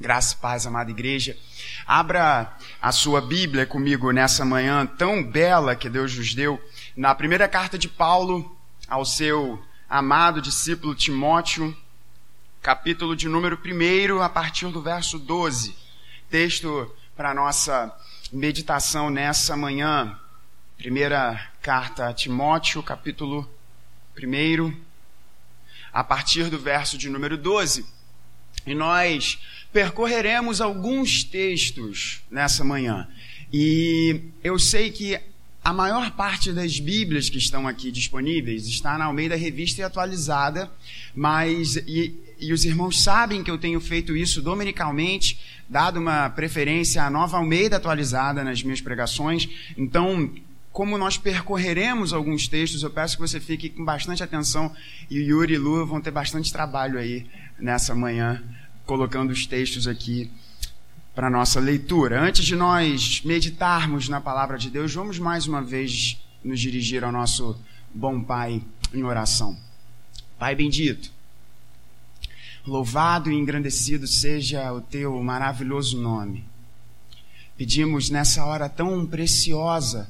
Graça e paz, amada igreja. Abra a sua Bíblia comigo nessa manhã tão bela que Deus nos deu, na primeira carta de Paulo ao seu amado discípulo Timóteo, capítulo de número 1, a partir do verso 12. Texto para nossa meditação nessa manhã. Primeira carta a Timóteo, capítulo 1, a partir do verso de número 12. E nós percorreremos alguns textos nessa manhã. E eu sei que a maior parte das Bíblias que estão aqui disponíveis está na Almeida Revista e Atualizada, mas e, e os irmãos sabem que eu tenho feito isso dominicalmente, dado uma preferência à nova Almeida atualizada nas minhas pregações. Então, como nós percorreremos alguns textos, eu peço que você fique com bastante atenção e Yuri e Lu vão ter bastante trabalho aí nessa manhã colocando os textos aqui para nossa leitura. Antes de nós meditarmos na palavra de Deus, vamos mais uma vez nos dirigir ao nosso bom Pai em oração. Pai bendito, louvado e engrandecido seja o teu maravilhoso nome. Pedimos nessa hora tão preciosa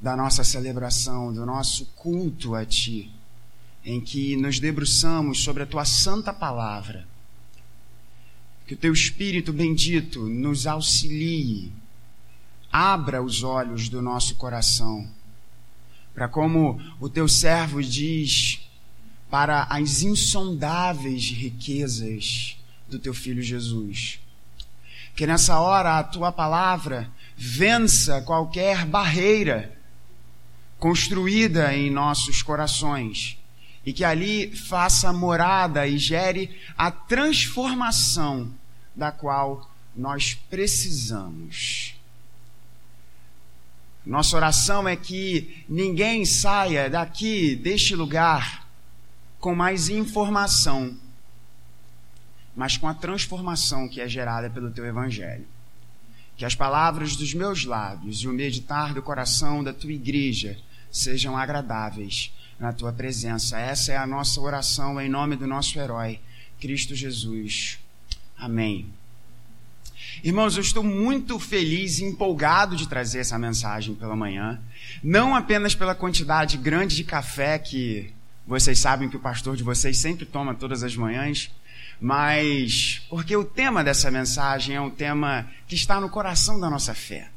da nossa celebração, do nosso culto a Ti, em que nos debruçamos sobre a Tua santa palavra que o teu Espírito bendito nos auxilie, abra os olhos do nosso coração, para como o teu servo diz, para as insondáveis riquezas do teu filho Jesus. Que nessa hora a tua palavra vença qualquer barreira construída em nossos corações e que ali faça morada e gere a transformação da qual nós precisamos. Nossa oração é que ninguém saia daqui, deste lugar, com mais informação, mas com a transformação que é gerada pelo teu Evangelho. Que as palavras dos meus lábios e o meditar do coração da tua igreja sejam agradáveis na tua presença. Essa é a nossa oração em nome do nosso herói, Cristo Jesus. Amém. Irmãos, eu estou muito feliz e empolgado de trazer essa mensagem pela manhã. Não apenas pela quantidade grande de café que vocês sabem que o pastor de vocês sempre toma todas as manhãs, mas porque o tema dessa mensagem é um tema que está no coração da nossa fé.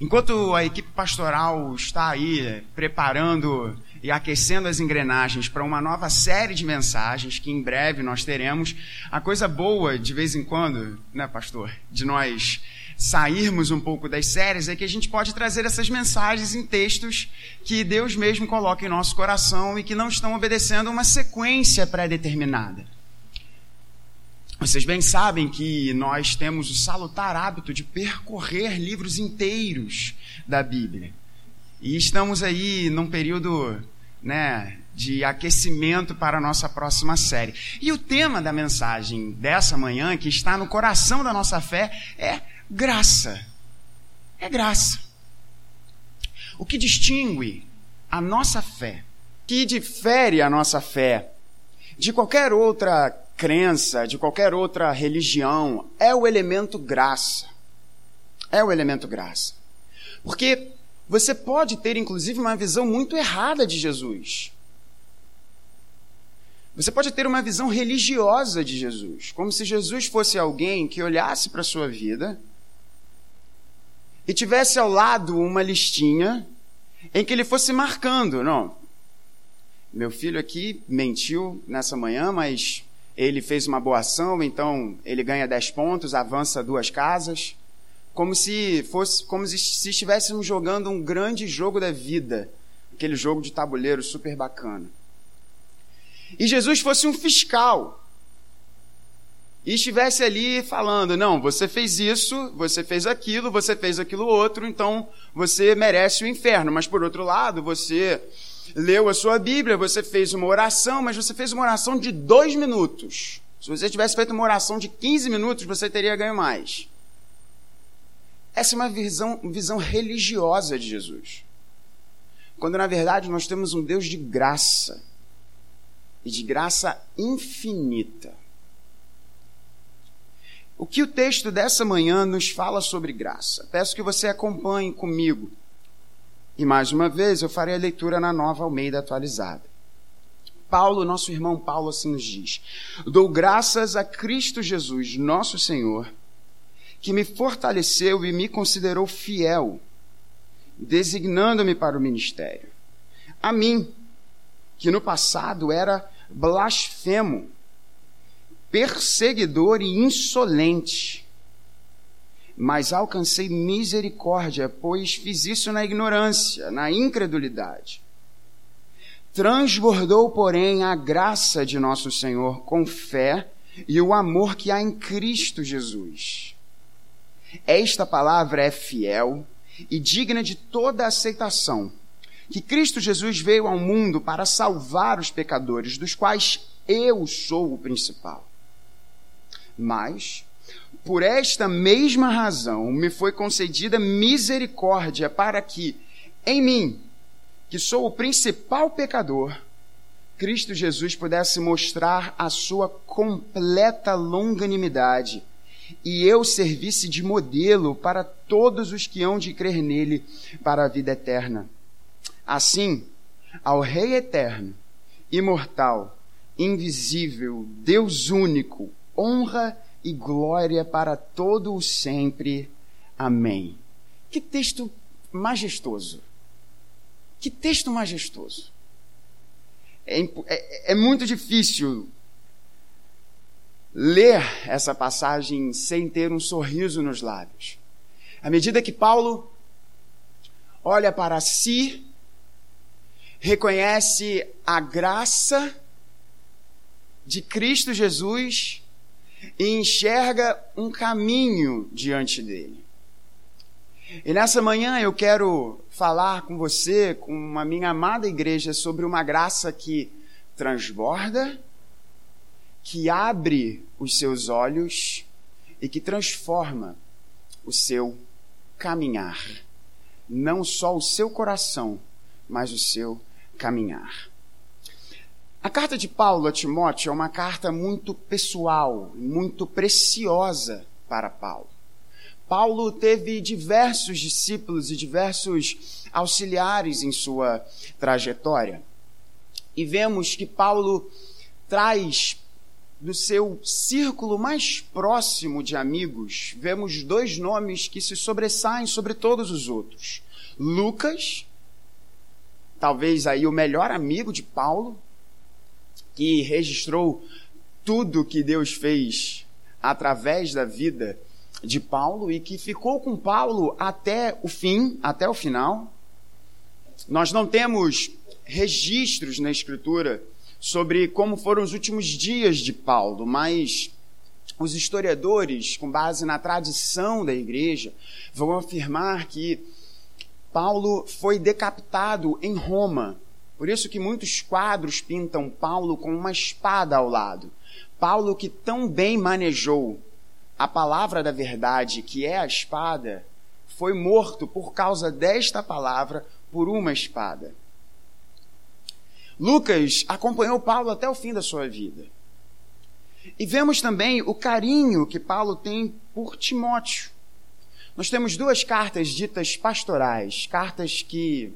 Enquanto a equipe pastoral está aí preparando e aquecendo as engrenagens para uma nova série de mensagens que em breve nós teremos. A coisa boa, de vez em quando, né, pastor, de nós sairmos um pouco das séries é que a gente pode trazer essas mensagens em textos que Deus mesmo coloca em nosso coração e que não estão obedecendo uma sequência pré-determinada. Vocês bem sabem que nós temos o salutar hábito de percorrer livros inteiros da Bíblia. E estamos aí num período né, de aquecimento para a nossa próxima série. E o tema da mensagem dessa manhã, que está no coração da nossa fé, é graça. É graça. O que distingue a nossa fé, que difere a nossa fé de qualquer outra crença, de qualquer outra religião, é o elemento graça. É o elemento graça. Porque você pode ter, inclusive, uma visão muito errada de Jesus. Você pode ter uma visão religiosa de Jesus, como se Jesus fosse alguém que olhasse para a sua vida e tivesse ao lado uma listinha em que ele fosse marcando, não. Meu filho aqui mentiu nessa manhã, mas ele fez uma boa ação, então ele ganha 10 pontos, avança duas casas como se fosse como se estivéssemos jogando um grande jogo da vida, aquele jogo de tabuleiro super bacana. E Jesus fosse um fiscal e estivesse ali falando: não, você fez isso, você fez aquilo, você fez aquilo outro, então você merece o inferno. Mas por outro lado, você leu a sua Bíblia, você fez uma oração, mas você fez uma oração de dois minutos. Se você tivesse feito uma oração de 15 minutos, você teria ganho mais. Essa é uma visão, visão religiosa de Jesus. Quando na verdade nós temos um Deus de graça e de graça infinita. o que o texto dessa manhã nos fala sobre graça. Peço que você acompanhe comigo. E mais uma vez eu farei a leitura na nova Almeida atualizada. Paulo, nosso irmão Paulo, assim nos diz: Dou graças a Cristo Jesus, nosso Senhor, que me fortaleceu e me considerou fiel, designando-me para o ministério. A mim, que no passado era blasfemo, perseguidor e insolente, mas alcancei misericórdia, pois fiz isso na ignorância, na incredulidade. Transbordou, porém, a graça de nosso Senhor com fé e o amor que há em Cristo Jesus. Esta palavra é fiel e digna de toda aceitação, que Cristo Jesus veio ao mundo para salvar os pecadores, dos quais eu sou o principal. Mas, por esta mesma razão, me foi concedida misericórdia para que, em mim, que sou o principal pecador, Cristo Jesus pudesse mostrar a sua completa longanimidade e eu servisse de modelo para todos os que hão de crer nele para a vida eterna. Assim, ao Rei eterno, imortal, invisível, Deus único, honra e glória para todo o sempre. Amém. Que texto majestoso. Que texto majestoso. É, é, é muito difícil ler essa passagem sem ter um sorriso nos lábios. À medida que Paulo olha para si, reconhece a graça de Cristo Jesus e enxerga um caminho diante dele. E nessa manhã eu quero falar com você, com a minha amada igreja, sobre uma graça que transborda, que abre os seus olhos e que transforma o seu caminhar. Não só o seu coração, mas o seu caminhar. A carta de Paulo a Timóteo é uma carta muito pessoal, muito preciosa para Paulo. Paulo teve diversos discípulos e diversos auxiliares em sua trajetória. E vemos que Paulo traz do seu círculo mais próximo de amigos, vemos dois nomes que se sobressaem sobre todos os outros. Lucas, talvez aí o melhor amigo de Paulo, que registrou tudo que Deus fez através da vida de Paulo e que ficou com Paulo até o fim, até o final. Nós não temos registros na Escritura sobre como foram os últimos dias de Paulo, mas os historiadores, com base na tradição da igreja, vão afirmar que Paulo foi decapitado em Roma por isso que muitos quadros pintam Paulo com uma espada ao lado. Paulo que tão bem manejou a palavra da verdade, que é a espada, foi morto por causa desta palavra por uma espada. Lucas acompanhou Paulo até o fim da sua vida. E vemos também o carinho que Paulo tem por Timóteo. Nós temos duas cartas ditas pastorais, cartas que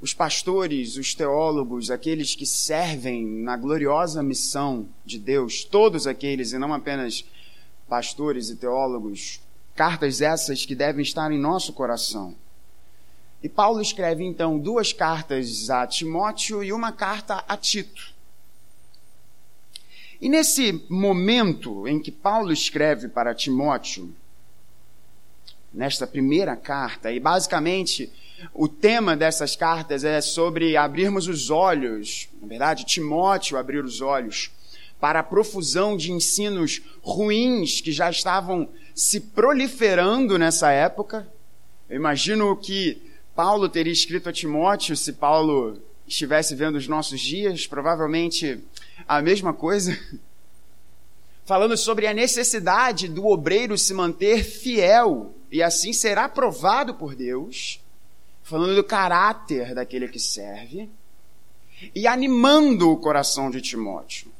os pastores, os teólogos, aqueles que servem na gloriosa missão de Deus, todos aqueles, e não apenas pastores e teólogos, cartas essas que devem estar em nosso coração. E Paulo escreve então duas cartas a Timóteo e uma carta a Tito. E nesse momento em que Paulo escreve para Timóteo, nesta primeira carta, e basicamente o tema dessas cartas é sobre abrirmos os olhos, na verdade, Timóteo abrir os olhos para a profusão de ensinos ruins que já estavam se proliferando nessa época. Eu imagino que Paulo teria escrito a Timóteo se Paulo estivesse vendo os nossos dias, provavelmente a mesma coisa. Falando sobre a necessidade do obreiro se manter fiel e assim será aprovado por Deus falando do caráter daquele que serve e animando o coração de Timóteo.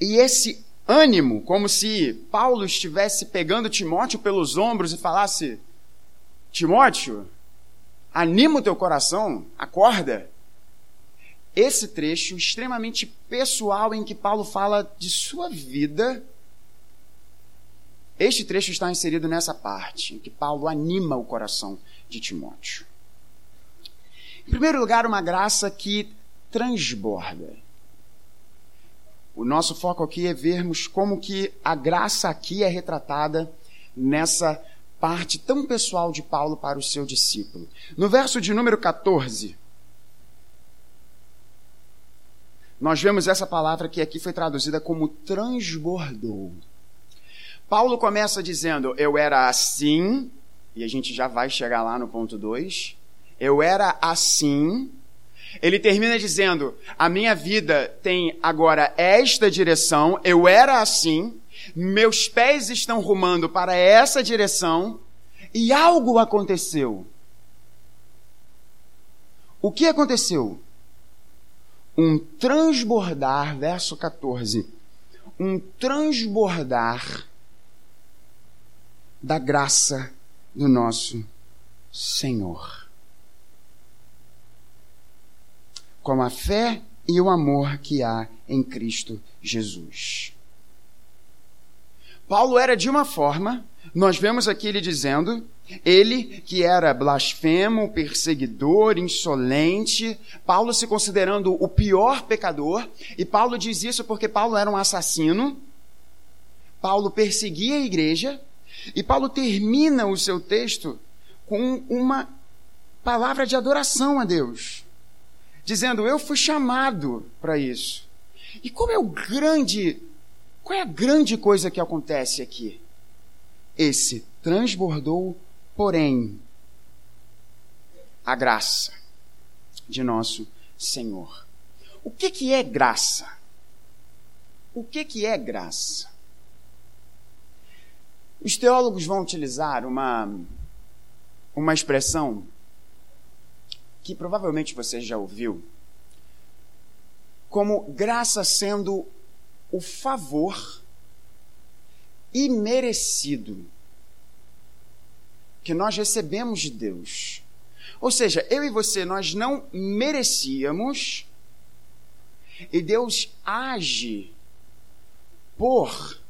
E esse ânimo, como se Paulo estivesse pegando Timóteo pelos ombros e falasse: Timóteo, anima o teu coração, acorda. Esse trecho extremamente pessoal em que Paulo fala de sua vida, este trecho está inserido nessa parte, em que Paulo anima o coração de Timóteo. Em primeiro lugar, uma graça que transborda. O nosso foco aqui é vermos como que a graça aqui é retratada nessa parte tão pessoal de Paulo para o seu discípulo. No verso de número 14, nós vemos essa palavra que aqui foi traduzida como transbordou. Paulo começa dizendo: Eu era assim, e a gente já vai chegar lá no ponto 2. Eu era assim, ele termina dizendo: A minha vida tem agora esta direção, eu era assim, meus pés estão rumando para essa direção, e algo aconteceu. O que aconteceu? Um transbordar, verso 14, um transbordar da graça do nosso Senhor. com a fé e o amor que há em Cristo Jesus. Paulo era de uma forma, nós vemos aqui ele dizendo, ele que era blasfemo, perseguidor, insolente, Paulo se considerando o pior pecador, e Paulo diz isso porque Paulo era um assassino, Paulo perseguia a igreja, e Paulo termina o seu texto com uma palavra de adoração a Deus dizendo: Eu fui chamado para isso. E qual é o grande, qual é a grande coisa que acontece aqui? Esse transbordou, porém, a graça de nosso Senhor. O que, que é graça? O que, que é graça? Os teólogos vão utilizar uma, uma expressão que provavelmente você já ouviu, como graça sendo o favor imerecido que nós recebemos de Deus. Ou seja, eu e você, nós não merecíamos, e Deus age por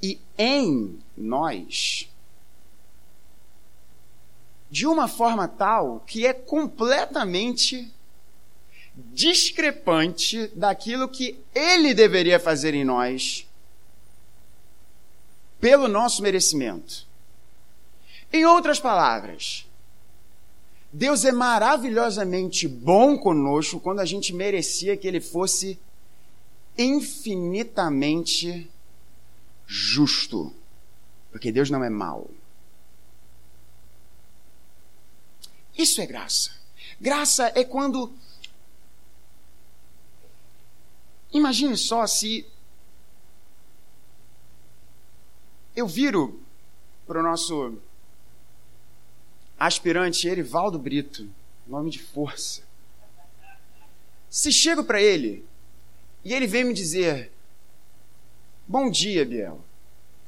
e em nós de uma forma tal que é completamente discrepante daquilo que ele deveria fazer em nós pelo nosso merecimento. Em outras palavras, Deus é maravilhosamente bom conosco quando a gente merecia que ele fosse infinitamente justo. Porque Deus não é mau. Isso é graça. Graça é quando. Imagine só se eu viro para o nosso aspirante Erivaldo Brito, nome de força. Se chego para ele e ele vem me dizer: Bom dia, Biel.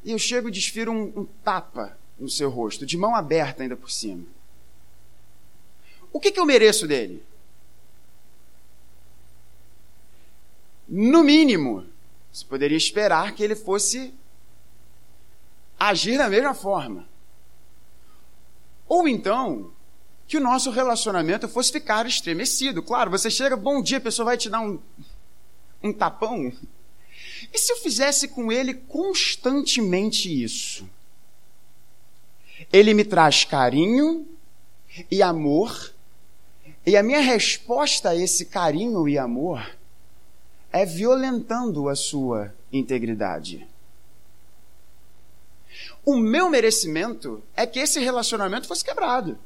E eu chego e desfiro um, um tapa no seu rosto, de mão aberta ainda por cima. O que, que eu mereço dele? No mínimo, se poderia esperar que ele fosse agir da mesma forma. Ou então, que o nosso relacionamento fosse ficar estremecido. Claro, você chega, bom dia, a pessoa vai te dar um, um tapão. E se eu fizesse com ele constantemente isso? Ele me traz carinho e amor e a minha resposta a esse carinho e amor é violentando a sua integridade. O meu merecimento é que esse relacionamento fosse quebrado.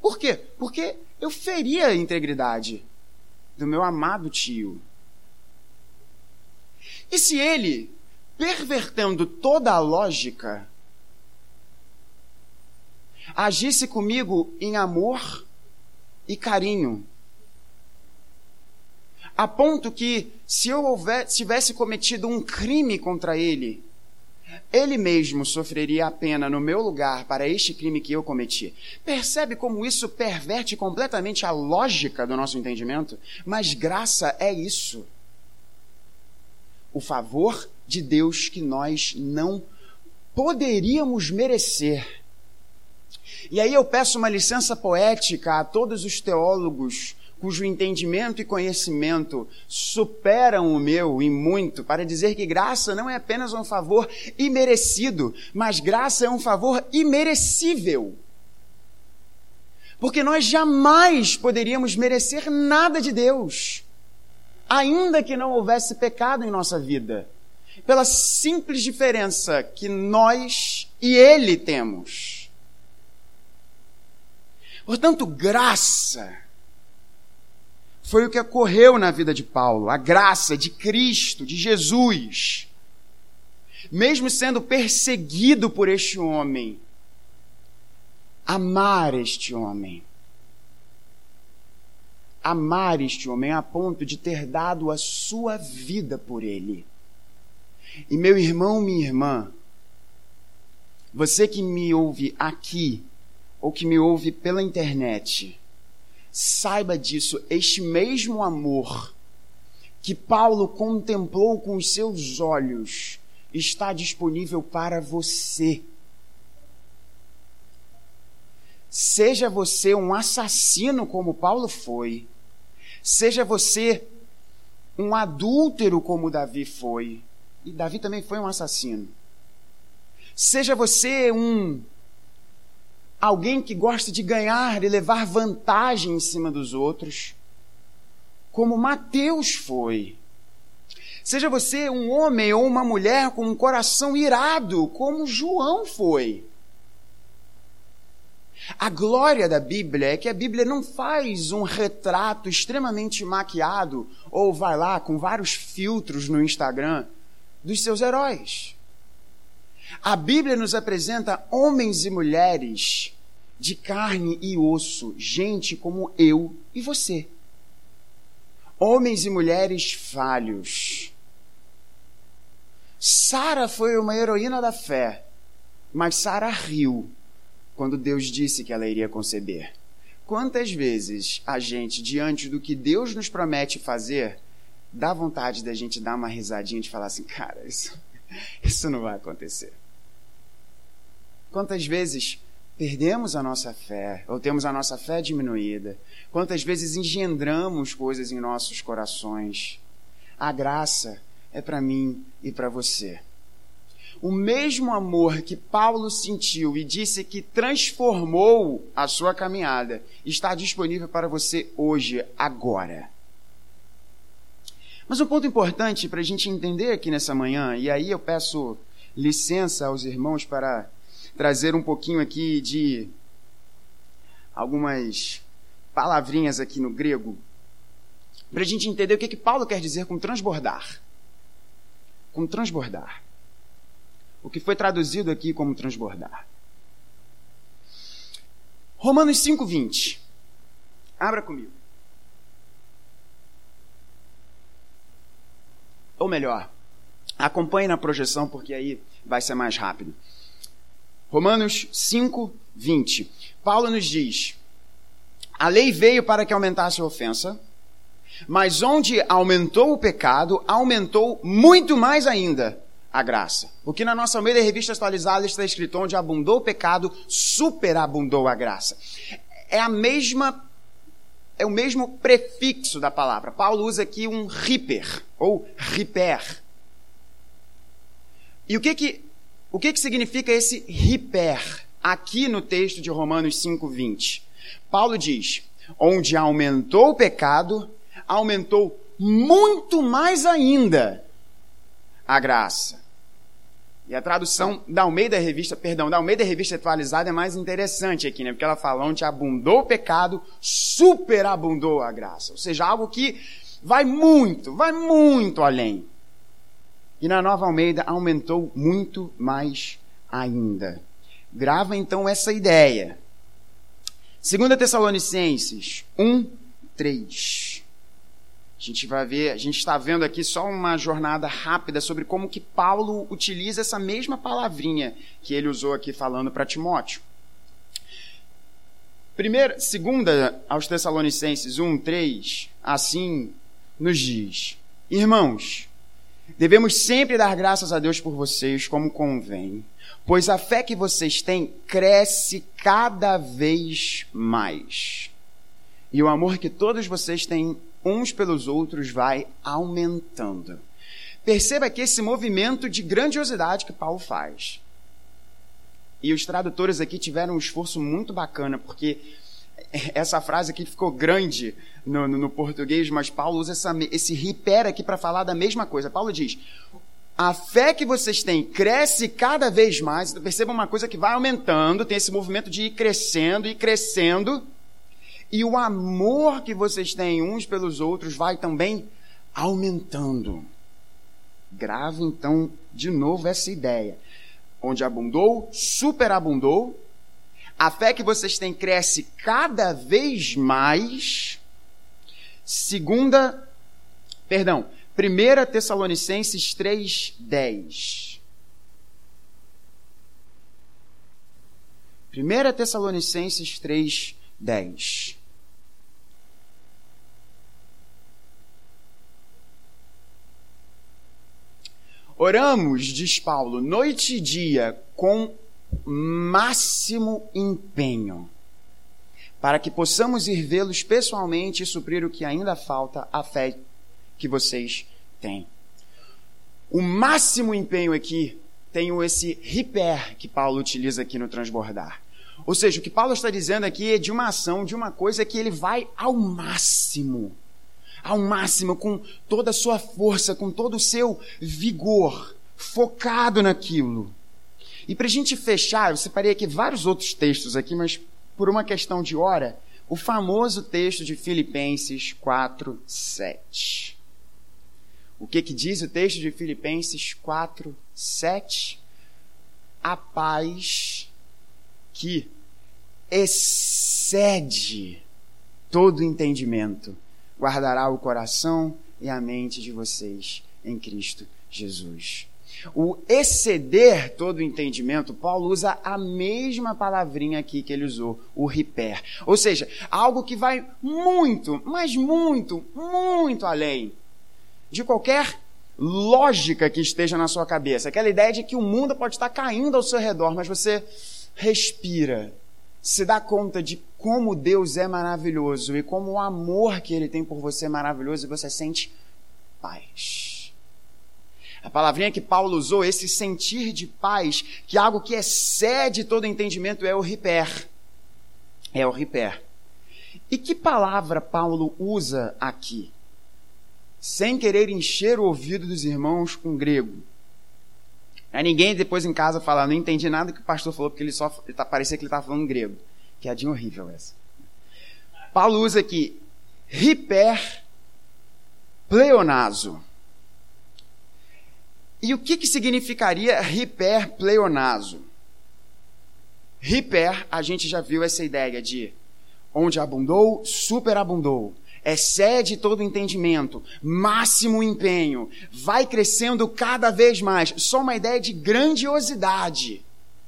Por quê? Porque eu feria a integridade do meu amado tio. E se ele, pervertendo toda a lógica, agisse comigo em amor, e carinho. A ponto que, se eu tivesse cometido um crime contra ele, ele mesmo sofreria a pena no meu lugar para este crime que eu cometi. Percebe como isso perverte completamente a lógica do nosso entendimento? Mas graça é isso. O favor de Deus que nós não poderíamos merecer. E aí eu peço uma licença poética a todos os teólogos cujo entendimento e conhecimento superam o meu em muito, para dizer que graça não é apenas um favor imerecido, mas graça é um favor imerecível. Porque nós jamais poderíamos merecer nada de Deus, ainda que não houvesse pecado em nossa vida, pela simples diferença que nós e Ele temos. Portanto, graça foi o que ocorreu na vida de Paulo, a graça de Cristo, de Jesus. Mesmo sendo perseguido por este homem, amar este homem. Amar este homem a ponto de ter dado a sua vida por ele. E meu irmão, minha irmã, você que me ouve aqui, ou que me ouve pela internet, Saiba disso, este mesmo amor que Paulo contemplou com os seus olhos está disponível para você. Seja você um assassino como Paulo foi, seja você um adúltero como Davi foi, e Davi também foi um assassino. Seja você um alguém que gosta de ganhar e levar vantagem em cima dos outros, como Mateus foi. Seja você um homem ou uma mulher com um coração irado, como João foi. A glória da Bíblia é que a Bíblia não faz um retrato extremamente maquiado ou vai lá com vários filtros no Instagram dos seus heróis. A Bíblia nos apresenta homens e mulheres de carne e osso, gente como eu e você. Homens e mulheres falhos. Sara foi uma heroína da fé, mas Sara riu quando Deus disse que ela iria conceber. Quantas vezes a gente, diante do que Deus nos promete fazer, dá vontade da gente dar uma risadinha de falar assim, cara, isso, isso não vai acontecer. Quantas vezes perdemos a nossa fé, ou temos a nossa fé diminuída? Quantas vezes engendramos coisas em nossos corações? A graça é para mim e para você. O mesmo amor que Paulo sentiu e disse que transformou a sua caminhada está disponível para você hoje, agora. Mas um ponto importante para a gente entender aqui nessa manhã, e aí eu peço licença aos irmãos para trazer um pouquinho aqui de algumas palavrinhas aqui no grego, para a gente entender o que, que Paulo quer dizer com transbordar. Com transbordar. O que foi traduzido aqui como transbordar. Romanos 5,20. Abra comigo. Ou melhor, acompanhe na projeção, porque aí vai ser mais rápido. Romanos 5, 20. Paulo nos diz: A lei veio para que aumentasse a ofensa, mas onde aumentou o pecado, aumentou muito mais ainda a graça. O que na nossa meia revista atualizada está escrito: onde abundou o pecado, superabundou a graça. É a mesma é o mesmo prefixo da palavra. Paulo usa aqui um riper ou riper. E o que que o que, que significa esse hiper aqui no texto de Romanos 5,20? Paulo diz: onde aumentou o pecado, aumentou muito mais ainda a graça. E a tradução da Almeida Revista, perdão, da Almeida Revista Atualizada é mais interessante aqui, né? Porque ela fala onde abundou o pecado, superabundou a graça. Ou seja, algo que vai muito, vai muito além. E na Nova Almeida aumentou muito mais ainda. Grava então essa ideia. 2 Tessalonicenses 1, 3. A gente vai ver, a gente está vendo aqui só uma jornada rápida sobre como que Paulo utiliza essa mesma palavrinha que ele usou aqui falando para Timóteo. Primeira, segunda aos Tessalonicenses 1, 3, assim nos diz: Irmãos, devemos sempre dar graças a Deus por vocês, como convém, pois a fé que vocês têm cresce cada vez mais. E o amor que todos vocês têm uns pelos outros vai aumentando. Perceba que esse movimento de grandiosidade que Paulo faz e os tradutores aqui tiveram um esforço muito bacana, porque essa frase aqui ficou grande no, no, no português, mas Paulo usa essa, esse riper aqui para falar da mesma coisa. Paulo diz: a fé que vocês têm cresce cada vez mais. Então, perceba uma coisa que vai aumentando, tem esse movimento de ir crescendo e crescendo. E o amor que vocês têm uns pelos outros vai também aumentando. Grave então de novo essa ideia onde abundou, superabundou. A fé que vocês têm cresce cada vez mais. Segunda, perdão, 1 Tessalonicenses 3:10. 1 Tessalonicenses 3:10. Oramos, diz Paulo, noite e dia com máximo empenho, para que possamos ir vê-los pessoalmente e suprir o que ainda falta à fé que vocês têm. O máximo empenho aqui tem esse hiper que Paulo utiliza aqui no transbordar. Ou seja, o que Paulo está dizendo aqui é de uma ação, de uma coisa que ele vai ao máximo ao máximo, com toda a sua força, com todo o seu vigor, focado naquilo. E para a gente fechar, eu separei aqui vários outros textos aqui, mas por uma questão de hora, o famoso texto de Filipenses 4, 7. O que, que diz o texto de Filipenses 4, 7? A paz que excede todo entendimento guardará o coração e a mente de vocês em Cristo Jesus. O exceder todo o entendimento, Paulo usa a mesma palavrinha aqui que ele usou, o riper. Ou seja, algo que vai muito, mas muito, muito além de qualquer lógica que esteja na sua cabeça. Aquela ideia de que o mundo pode estar caindo ao seu redor, mas você respira, se dá conta de como Deus é maravilhoso e como o amor que Ele tem por você é maravilhoso e você sente paz. A palavrinha que Paulo usou, esse sentir de paz, que é algo que excede todo entendimento, é o riper. É o riper. E que palavra Paulo usa aqui? Sem querer encher o ouvido dos irmãos com grego. Aí ninguém depois em casa fala, não entendi nada que o pastor falou, porque ele só tá, parecia que ele estava falando grego. Piadinha horrível essa. Paulo usa aqui hiper pleonazo. E o que, que significaria hiper pleonazo? Hiper, a gente já viu essa ideia de onde abundou, superabundou excede todo entendimento, máximo empenho, vai crescendo cada vez mais. Só uma ideia de grandiosidade.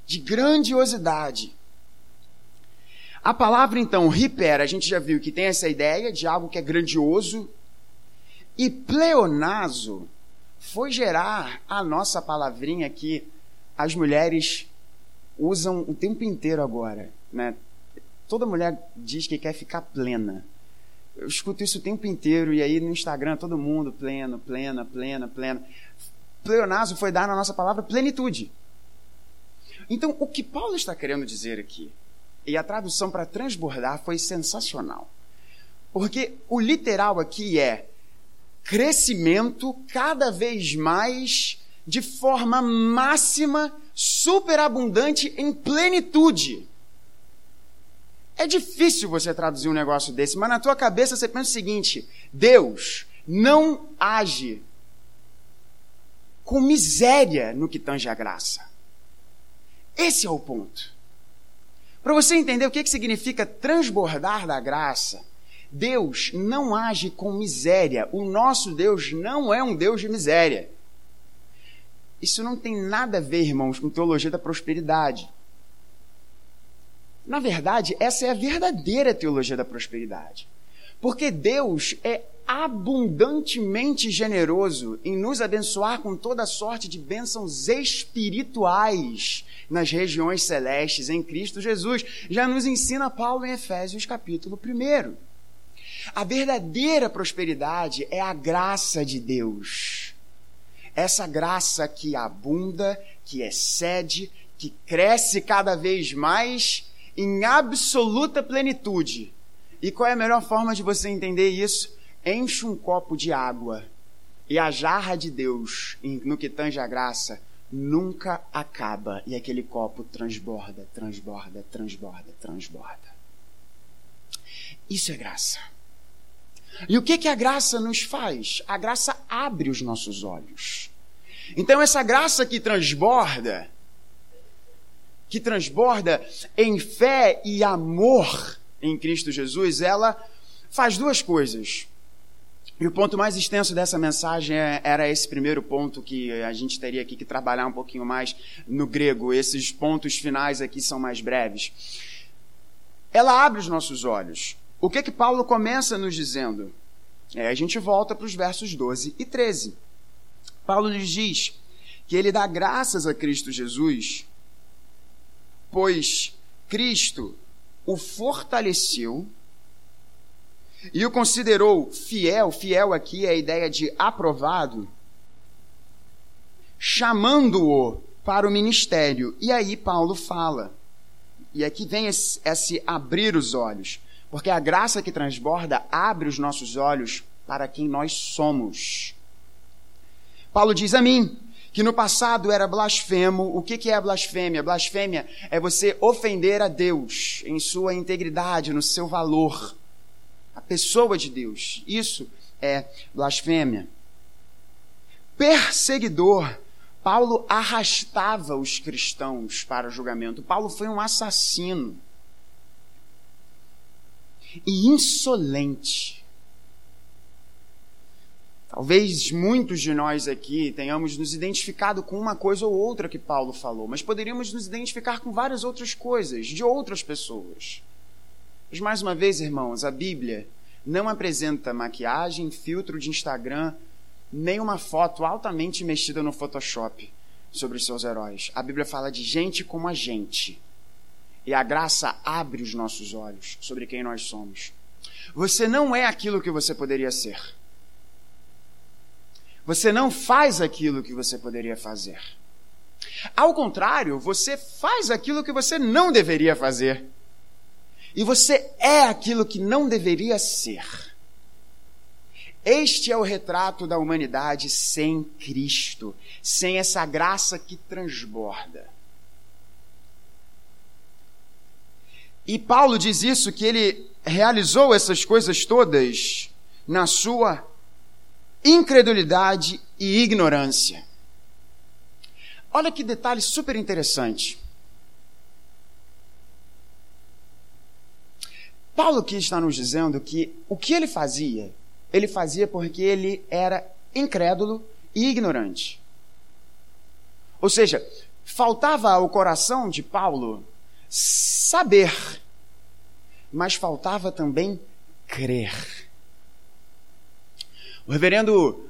De grandiosidade. A palavra, então, riper, a gente já viu que tem essa ideia de algo que é grandioso. E pleonazo foi gerar a nossa palavrinha que as mulheres usam o tempo inteiro agora. Né? Toda mulher diz que quer ficar plena. Eu escuto isso o tempo inteiro, e aí no Instagram todo mundo, pleno, plena, plena, plena. Pleonazo foi dar na nossa palavra plenitude. Então, o que Paulo está querendo dizer aqui, e a tradução para transbordar foi sensacional. Porque o literal aqui é crescimento cada vez mais de forma máxima, superabundante em plenitude. É difícil você traduzir um negócio desse, mas na tua cabeça você pensa o seguinte: Deus não age com miséria no que tange a graça. Esse é o ponto. Para você entender o que, que significa transbordar da graça, Deus não age com miséria. O nosso Deus não é um Deus de miséria. Isso não tem nada a ver, irmãos, com teologia da prosperidade. Na verdade, essa é a verdadeira teologia da prosperidade. Porque Deus é abundantemente generoso em nos abençoar com toda sorte de bênçãos espirituais nas regiões celestes em Cristo Jesus. Já nos ensina Paulo em Efésios capítulo 1. A verdadeira prosperidade é a graça de Deus. Essa graça que abunda, que excede, que cresce cada vez mais em absoluta plenitude. E qual é a melhor forma de você entender isso? Enche um copo de água e a jarra de Deus, no que tange a graça, nunca acaba. E aquele copo transborda, transborda, transborda, transborda. Isso é graça. E o que, que a graça nos faz? A graça abre os nossos olhos. Então, essa graça que transborda, que transborda em fé e amor em Cristo Jesus, ela faz duas coisas. E o ponto mais extenso dessa mensagem é, era esse primeiro ponto que a gente teria aqui que trabalhar um pouquinho mais no grego. Esses pontos finais aqui são mais breves. Ela abre os nossos olhos. O que que Paulo começa nos dizendo? É, a gente volta para os versos 12 e 13. Paulo nos diz que ele dá graças a Cristo Jesus pois Cristo o fortaleceu e o considerou fiel, fiel aqui é a ideia de aprovado, chamando-o para o ministério. E aí Paulo fala, e aqui vem esse, esse abrir os olhos, porque a graça que transborda abre os nossos olhos para quem nós somos. Paulo diz a mim, que no passado era blasfemo. O que, que é blasfêmia? Blasfêmia é você ofender a Deus em sua integridade, no seu valor, a pessoa de Deus. Isso é blasfêmia. Perseguidor. Paulo arrastava os cristãos para o julgamento. Paulo foi um assassino. E insolente. Talvez muitos de nós aqui tenhamos nos identificado com uma coisa ou outra que Paulo falou, mas poderíamos nos identificar com várias outras coisas, de outras pessoas. Mas mais uma vez, irmãos, a Bíblia não apresenta maquiagem, filtro de Instagram, nem uma foto altamente mexida no Photoshop sobre os seus heróis. A Bíblia fala de gente como a gente. E a graça abre os nossos olhos sobre quem nós somos. Você não é aquilo que você poderia ser. Você não faz aquilo que você poderia fazer. Ao contrário, você faz aquilo que você não deveria fazer. E você é aquilo que não deveria ser. Este é o retrato da humanidade sem Cristo, sem essa graça que transborda. E Paulo diz isso que ele realizou essas coisas todas na sua incredulidade e ignorância. Olha que detalhe super interessante. Paulo aqui está nos dizendo que o que ele fazia, ele fazia porque ele era incrédulo e ignorante. Ou seja, faltava ao coração de Paulo saber, mas faltava também crer. O reverendo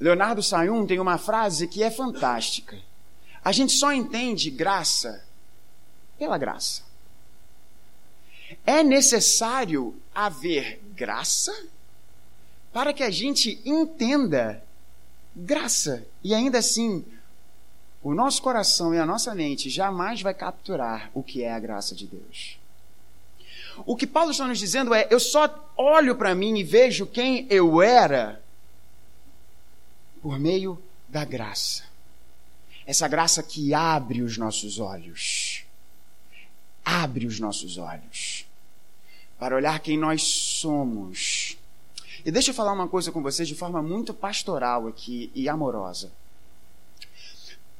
Leonardo Sayun tem uma frase que é fantástica. A gente só entende graça pela graça. É necessário haver graça para que a gente entenda graça. E ainda assim, o nosso coração e a nossa mente jamais vai capturar o que é a graça de Deus. O que Paulo está nos dizendo é: eu só olho para mim e vejo quem eu era por meio da graça. Essa graça que abre os nossos olhos. Abre os nossos olhos para olhar quem nós somos. E deixa eu falar uma coisa com vocês de forma muito pastoral aqui e amorosa.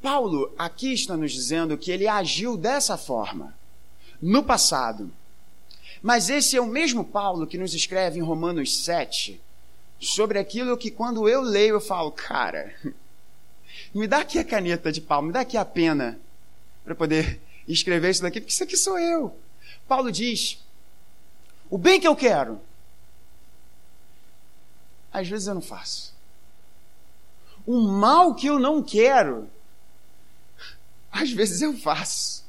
Paulo aqui está nos dizendo que ele agiu dessa forma no passado Mas esse é o mesmo Paulo que nos escreve em Romanos 7 sobre aquilo que quando eu leio eu falo, cara, me dá aqui a caneta de Paulo, me dá aqui a pena para poder escrever isso daqui, porque isso aqui sou eu. Paulo diz: o bem que eu quero, às vezes eu não faço. O mal que eu não quero, às vezes eu faço.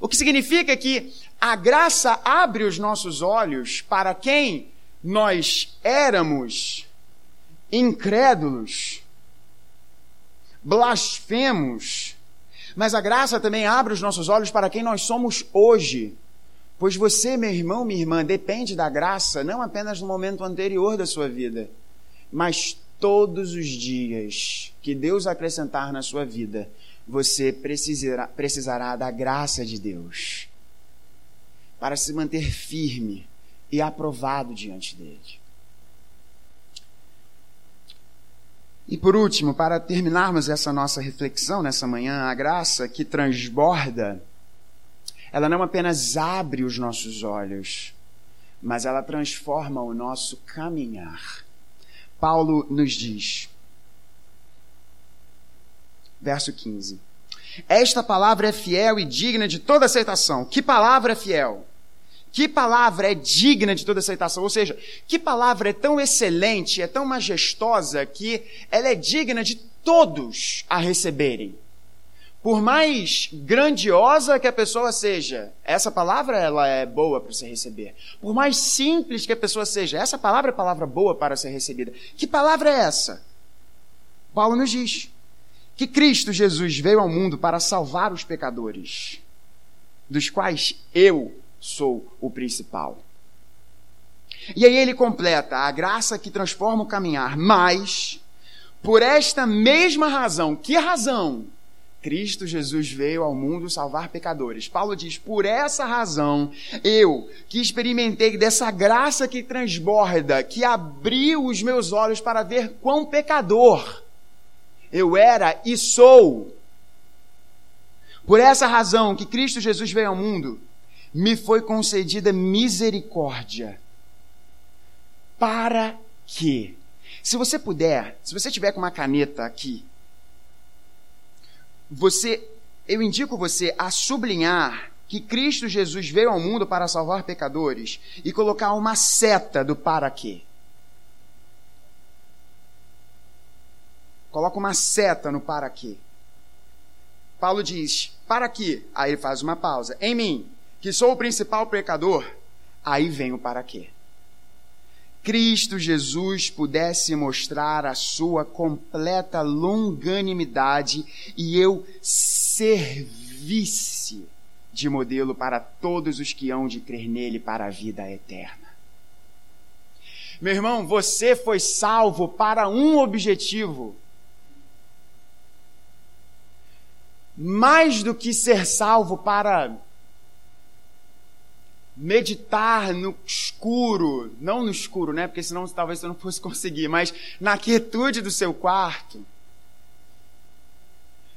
O que significa que a graça abre os nossos olhos para quem nós éramos incrédulos, blasfemos, mas a graça também abre os nossos olhos para quem nós somos hoje. Pois você, meu irmão, minha irmã, depende da graça não apenas no momento anterior da sua vida, mas todos os dias que Deus acrescentar na sua vida, você precisará, precisará da graça de Deus para se manter firme e aprovado diante dele. E por último, para terminarmos essa nossa reflexão nessa manhã, a graça que transborda, ela não apenas abre os nossos olhos, mas ela transforma o nosso caminhar. Paulo nos diz, verso 15: Esta palavra é fiel e digna de toda aceitação. Que palavra é fiel? Que palavra é digna de toda aceitação? Ou seja, que palavra é tão excelente, é tão majestosa, que ela é digna de todos a receberem? Por mais grandiosa que a pessoa seja, essa palavra ela é boa para se receber. Por mais simples que a pessoa seja, essa palavra é palavra boa para ser recebida. Que palavra é essa? Paulo nos diz que Cristo Jesus veio ao mundo para salvar os pecadores, dos quais eu sou o principal. E aí ele completa a graça que transforma o caminhar, mas por esta mesma razão, que razão? Cristo Jesus veio ao mundo salvar pecadores. Paulo diz: por essa razão, eu que experimentei dessa graça que transborda, que abriu os meus olhos para ver quão pecador eu era e sou. Por essa razão que Cristo Jesus veio ao mundo, me foi concedida misericórdia. Para que? Se você puder, se você tiver com uma caneta aqui, você, eu indico você a sublinhar que Cristo Jesus veio ao mundo para salvar pecadores e colocar uma seta do para quê. Coloca uma seta no para quê. Paulo diz, para quê? Aí ele faz uma pausa. Em mim, que sou o principal pecador, aí vem o para quê. Cristo Jesus pudesse mostrar a sua completa longanimidade e eu servisse de modelo para todos os que hão de crer nele para a vida eterna. Meu irmão, você foi salvo para um objetivo. Mais do que ser salvo para meditar no escuro, não no escuro, né? Porque senão talvez você não fosse conseguir, mas na quietude do seu quarto,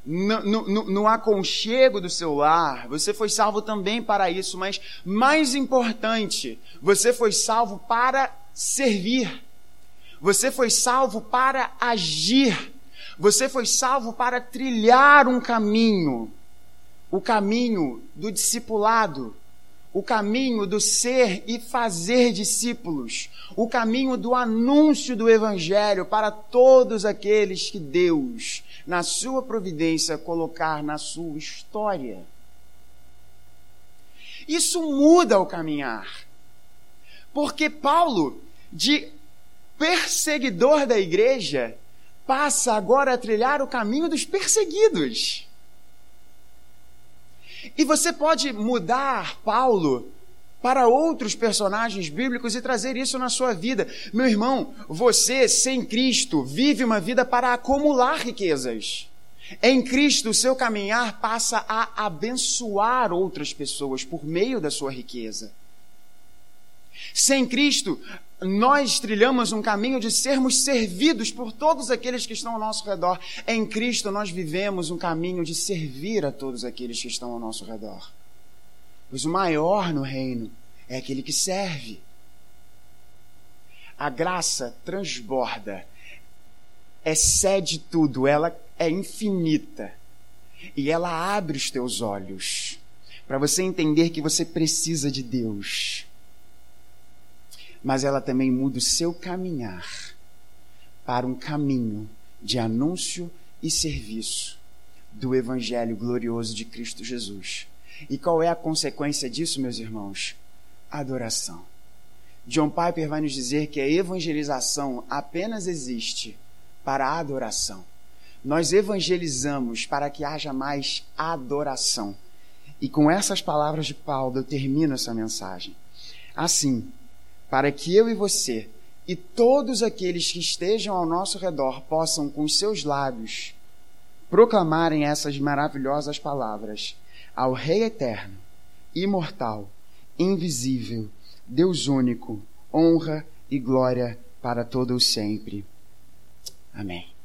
no, no, no, aconchego do seu lar, você foi salvo também para isso, mas mais importante, você foi salvo para servir, você foi salvo para agir, você foi salvo para trilhar um caminho, o caminho do discipulado, o caminho do ser e fazer discípulos, o caminho do anúncio do Evangelho para todos aqueles que Deus, na sua providência, colocar na sua história. Isso muda o caminhar, porque Paulo, de perseguidor da igreja, passa agora a trilhar o caminho dos perseguidos. E você pode mudar Paulo para outros personagens bíblicos e trazer isso na sua vida. Meu irmão, você, sem Cristo, vive uma vida para acumular riquezas. Em Cristo, o seu caminhar passa a abençoar outras pessoas por meio da sua riqueza. Sem Cristo, nós trilhamos um caminho de sermos servidos por todos aqueles que estão ao nosso redor. Em Cristo, nós vivemos um caminho de servir a todos aqueles que estão ao nosso redor. Pois o maior no reino é aquele que serve. A graça transborda, excede tudo, ela é infinita. E ela abre os teus olhos para você entender que você precisa de Deus. Mas ela também muda o seu caminhar para um caminho de anúncio e serviço do Evangelho glorioso de Cristo Jesus. E qual é a consequência disso, meus irmãos? Adoração. John Piper vai nos dizer que a evangelização apenas existe para a adoração. Nós evangelizamos para que haja mais adoração. E com essas palavras de Paulo eu termino essa mensagem. Assim, para que eu e você e todos aqueles que estejam ao nosso redor possam, com seus lábios, proclamarem essas maravilhosas palavras ao Rei eterno, imortal, invisível, Deus único, honra e glória para todo o sempre. Amém.